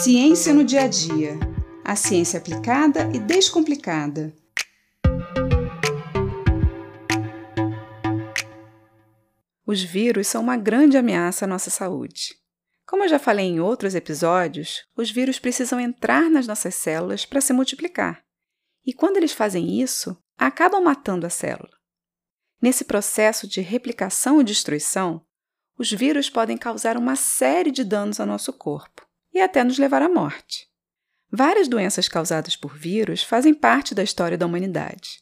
Ciência no dia a dia. A ciência aplicada e descomplicada. Os vírus são uma grande ameaça à nossa saúde. Como eu já falei em outros episódios, os vírus precisam entrar nas nossas células para se multiplicar. E quando eles fazem isso, acabam matando a célula. Nesse processo de replicação e destruição, os vírus podem causar uma série de danos ao nosso corpo e até nos levar à morte. Várias doenças causadas por vírus fazem parte da história da humanidade.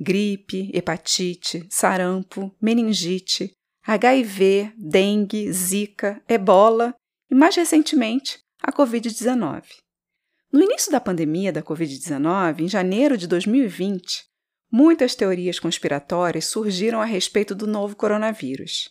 Gripe, hepatite, sarampo, meningite, HIV, dengue, zika, ebola e, mais recentemente, a Covid-19. No início da pandemia da Covid-19, em janeiro de 2020, muitas teorias conspiratórias surgiram a respeito do novo coronavírus.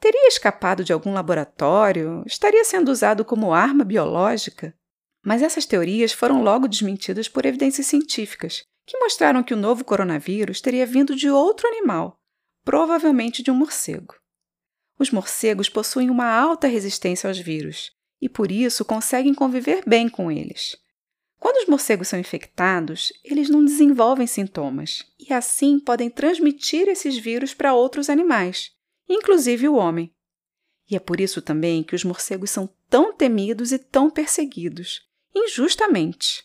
Teria escapado de algum laboratório? Estaria sendo usado como arma biológica? Mas essas teorias foram logo desmentidas por evidências científicas, que mostraram que o novo coronavírus teria vindo de outro animal, provavelmente de um morcego. Os morcegos possuem uma alta resistência aos vírus e, por isso, conseguem conviver bem com eles. Quando os morcegos são infectados, eles não desenvolvem sintomas e, assim, podem transmitir esses vírus para outros animais, inclusive o homem. E é por isso também que os morcegos são tão temidos e tão perseguidos, injustamente.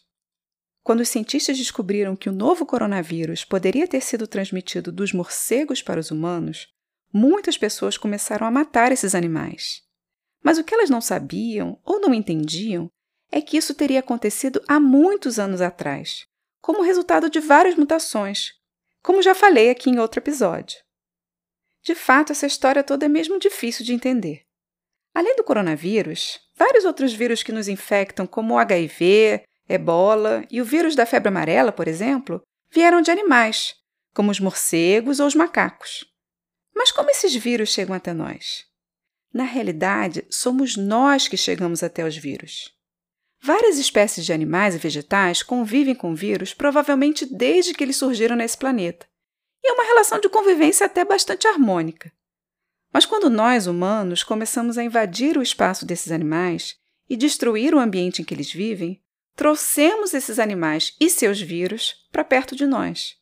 Quando os cientistas descobriram que o novo coronavírus poderia ter sido transmitido dos morcegos para os humanos, muitas pessoas começaram a matar esses animais. Mas o que elas não sabiam ou não entendiam é que isso teria acontecido há muitos anos atrás, como resultado de várias mutações, como já falei aqui em outro episódio. De fato, essa história toda é mesmo difícil de entender. Além do coronavírus, vários outros vírus que nos infectam, como o HIV, ebola e o vírus da febre amarela, por exemplo, vieram de animais, como os morcegos ou os macacos. Mas como esses vírus chegam até nós? Na realidade, somos nós que chegamos até os vírus. Várias espécies de animais e vegetais convivem com vírus provavelmente desde que eles surgiram nesse planeta e é uma relação de convivência até bastante harmônica. Mas quando nós, humanos, começamos a invadir o espaço desses animais e destruir o ambiente em que eles vivem, trouxemos esses animais e seus vírus para perto de nós.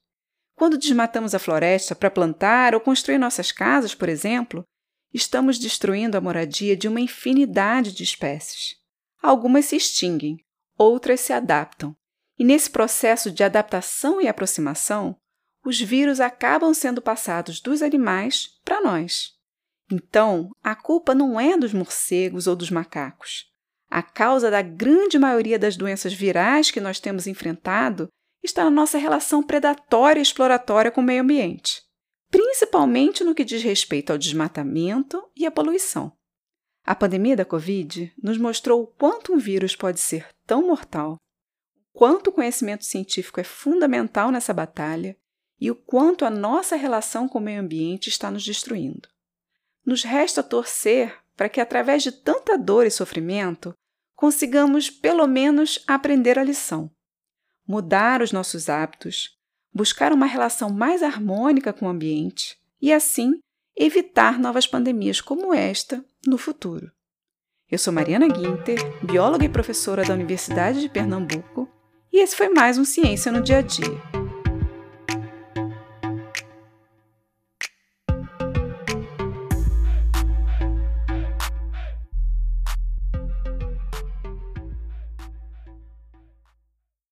Quando desmatamos a floresta para plantar ou construir nossas casas, por exemplo, estamos destruindo a moradia de uma infinidade de espécies. Algumas se extinguem, outras se adaptam. E nesse processo de adaptação e aproximação, os vírus acabam sendo passados dos animais para nós. Então, a culpa não é dos morcegos ou dos macacos. A causa da grande maioria das doenças virais que nós temos enfrentado está na nossa relação predatória e exploratória com o meio ambiente, principalmente no que diz respeito ao desmatamento e à poluição. A pandemia da Covid nos mostrou o quanto um vírus pode ser tão mortal, quanto o conhecimento científico é fundamental nessa batalha e o quanto a nossa relação com o meio ambiente está nos destruindo. Nos resta torcer para que, através de tanta dor e sofrimento, consigamos pelo menos aprender a lição, mudar os nossos hábitos, buscar uma relação mais harmônica com o ambiente e, assim, evitar novas pandemias como esta no futuro. Eu sou Mariana Guinter, bióloga e professora da Universidade de Pernambuco, e esse foi mais um Ciência no Dia a Dia